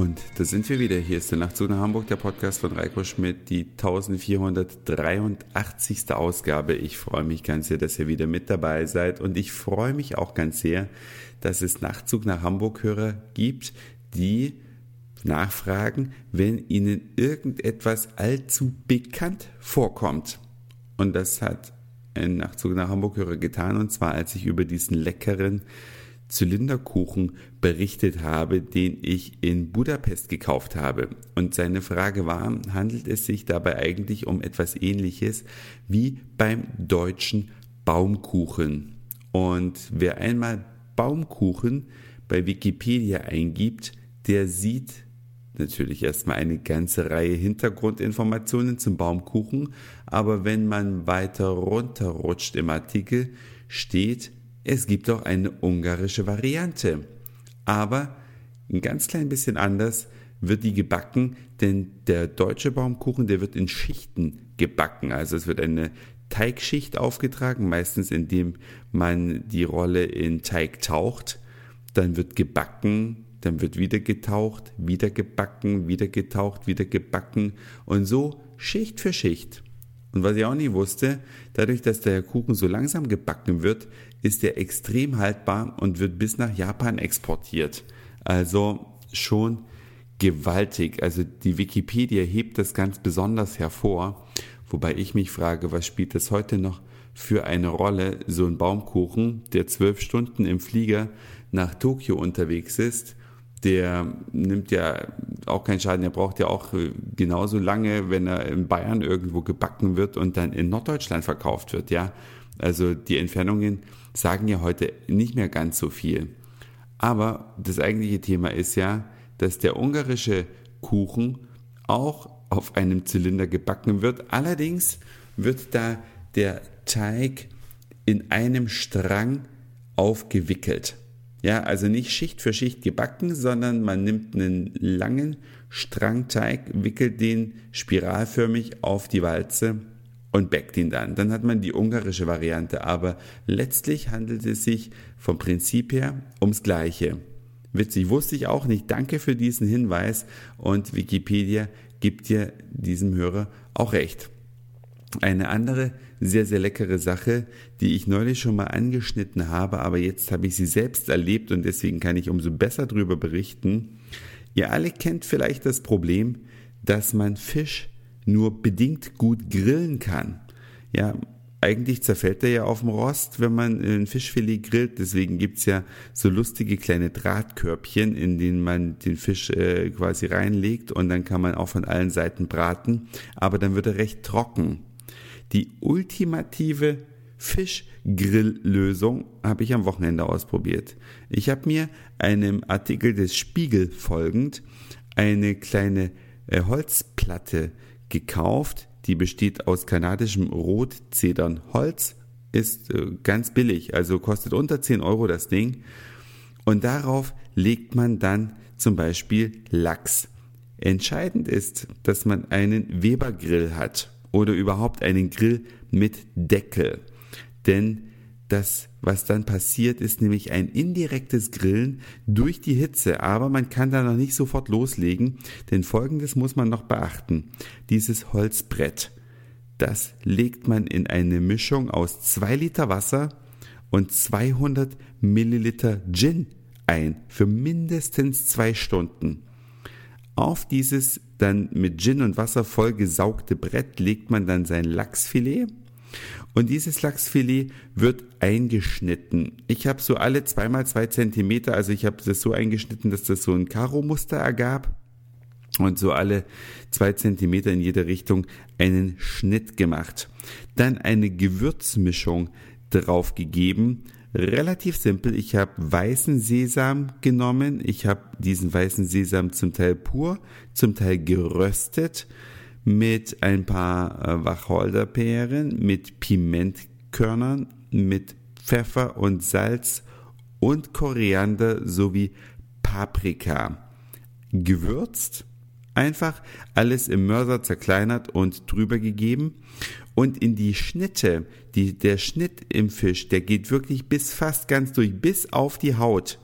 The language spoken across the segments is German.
Und da sind wir wieder. Hier ist der Nachtzug nach Hamburg, der Podcast von Reiko Schmidt, die 1483. Ausgabe. Ich freue mich ganz sehr, dass ihr wieder mit dabei seid. Und ich freue mich auch ganz sehr, dass es Nachtzug nach Hamburg-Hörer gibt, die nachfragen, wenn ihnen irgendetwas allzu bekannt vorkommt. Und das hat ein Nachtzug nach Hamburg-Hörer getan, und zwar als ich über diesen leckeren Zylinderkuchen berichtet habe, den ich in Budapest gekauft habe. Und seine Frage war, handelt es sich dabei eigentlich um etwas ähnliches wie beim deutschen Baumkuchen? Und wer einmal Baumkuchen bei Wikipedia eingibt, der sieht natürlich erstmal eine ganze Reihe Hintergrundinformationen zum Baumkuchen, aber wenn man weiter runterrutscht im Artikel, steht es gibt auch eine ungarische Variante. Aber ein ganz klein bisschen anders wird die gebacken, denn der deutsche Baumkuchen, der wird in Schichten gebacken. Also es wird eine Teigschicht aufgetragen, meistens indem man die Rolle in Teig taucht. Dann wird gebacken, dann wird wieder getaucht, wieder gebacken, wieder getaucht, wieder gebacken und so Schicht für Schicht. Und was ich auch nie wusste, dadurch, dass der Kuchen so langsam gebacken wird, ist er extrem haltbar und wird bis nach Japan exportiert. Also schon gewaltig. Also die Wikipedia hebt das ganz besonders hervor, wobei ich mich frage, was spielt das heute noch für eine Rolle, so ein Baumkuchen, der zwölf Stunden im Flieger nach Tokio unterwegs ist, der nimmt ja auch keinen Schaden, der braucht ja auch genauso lange, wenn er in Bayern irgendwo gebacken wird und dann in Norddeutschland verkauft wird, ja. Also die Entfernungen sagen ja heute nicht mehr ganz so viel. Aber das eigentliche Thema ist ja, dass der ungarische Kuchen auch auf einem Zylinder gebacken wird. Allerdings wird da der Teig in einem Strang aufgewickelt. Ja, also nicht Schicht für Schicht gebacken, sondern man nimmt einen langen Strangteig, wickelt den spiralförmig auf die Walze und backt ihn dann. Dann hat man die ungarische Variante, aber letztlich handelt es sich vom Prinzip her ums Gleiche. Witzig, wusste ich auch nicht. Danke für diesen Hinweis und Wikipedia gibt dir diesem Hörer auch recht. Eine andere sehr, sehr leckere Sache, die ich neulich schon mal angeschnitten habe, aber jetzt habe ich sie selbst erlebt und deswegen kann ich umso besser darüber berichten. Ihr alle kennt vielleicht das Problem, dass man Fisch nur bedingt gut grillen kann. Ja, eigentlich zerfällt er ja auf dem Rost, wenn man ein Fischfilet grillt. Deswegen gibt's ja so lustige kleine Drahtkörbchen, in denen man den Fisch äh, quasi reinlegt und dann kann man auch von allen Seiten braten. Aber dann wird er recht trocken. Die ultimative Fischgrilllösung habe ich am Wochenende ausprobiert. Ich habe mir einem Artikel des Spiegel folgend eine kleine äh, Holzplatte gekauft. Die besteht aus kanadischem Rotzedernholz, ist äh, ganz billig, also kostet unter 10 Euro das Ding. Und darauf legt man dann zum Beispiel Lachs. Entscheidend ist, dass man einen Weber-Grill hat oder überhaupt einen Grill mit Deckel. Denn das, was dann passiert, ist nämlich ein indirektes Grillen durch die Hitze. Aber man kann da noch nicht sofort loslegen, denn folgendes muss man noch beachten. Dieses Holzbrett, das legt man in eine Mischung aus zwei Liter Wasser und 200 Milliliter Gin ein für mindestens zwei Stunden. Auf dieses dann mit Gin und Wasser vollgesaugte Brett legt man dann sein Lachsfilet und dieses Lachsfilet wird eingeschnitten. Ich habe so alle zweimal zwei Zentimeter, also ich habe das so eingeschnitten, dass das so ein Karo-Muster ergab und so alle zwei Zentimeter in jede Richtung einen Schnitt gemacht. Dann eine Gewürzmischung drauf gegeben. Relativ simpel. Ich habe weißen Sesam genommen. Ich habe diesen weißen Sesam zum Teil pur, zum Teil geröstet mit ein paar äh, Wacholderbeeren, mit Pimentkörnern, mit Pfeffer und Salz und Koriander sowie Paprika. Gewürzt, einfach alles im Mörser zerkleinert und drüber gegeben und in die Schnitte, die, der Schnitt im Fisch, der geht wirklich bis fast ganz durch, bis auf die Haut,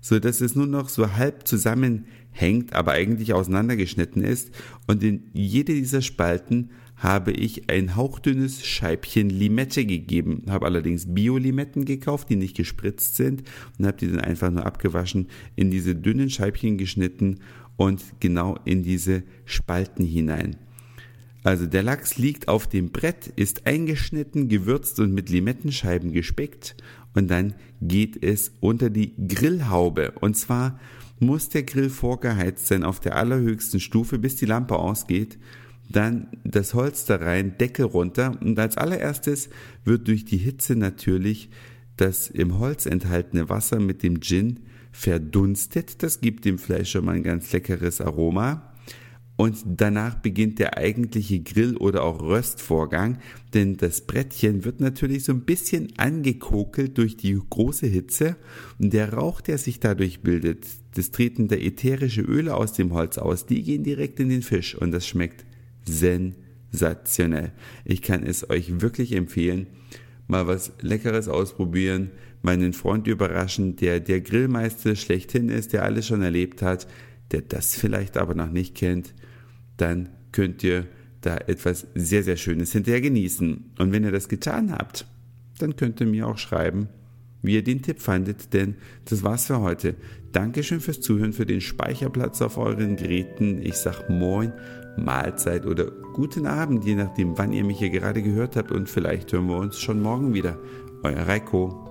so dass es nur noch so halb zusammen hängt, aber eigentlich auseinandergeschnitten ist. Und in jede dieser Spalten habe ich ein hauchdünnes Scheibchen Limette gegeben, habe allerdings Bio-Limetten gekauft, die nicht gespritzt sind und habe die dann einfach nur abgewaschen, in diese dünnen Scheibchen geschnitten und genau in diese Spalten hinein. Also der Lachs liegt auf dem Brett, ist eingeschnitten, gewürzt und mit Limettenscheiben gespeckt und dann geht es unter die Grillhaube und zwar muss der Grill vorgeheizt sein auf der allerhöchsten Stufe, bis die Lampe ausgeht dann das Holz da rein, Deckel runter und als allererstes wird durch die Hitze natürlich das im Holz enthaltene Wasser mit dem Gin verdunstet. Das gibt dem Fleisch schon mal ein ganz leckeres Aroma. Und danach beginnt der eigentliche Grill- oder auch Röstvorgang, denn das Brettchen wird natürlich so ein bisschen angekokelt durch die große Hitze und der Rauch, der sich dadurch bildet, das treten der ätherische Öle aus dem Holz aus, die gehen direkt in den Fisch und das schmeckt sensationell. Ich kann es euch wirklich empfehlen. Mal was Leckeres ausprobieren, meinen Freund überraschen, der der Grillmeister schlechthin ist, der alles schon erlebt hat, der das vielleicht aber noch nicht kennt, dann könnt ihr da etwas sehr, sehr Schönes hinterher genießen. Und wenn ihr das getan habt, dann könnt ihr mir auch schreiben, wie ihr den Tipp fandet, denn das war's für heute. Dankeschön fürs Zuhören, für den Speicherplatz auf euren Geräten. Ich sag Moin Mahlzeit oder guten Abend, je nachdem, wann ihr mich hier gerade gehört habt und vielleicht hören wir uns schon morgen wieder. Euer Reiko.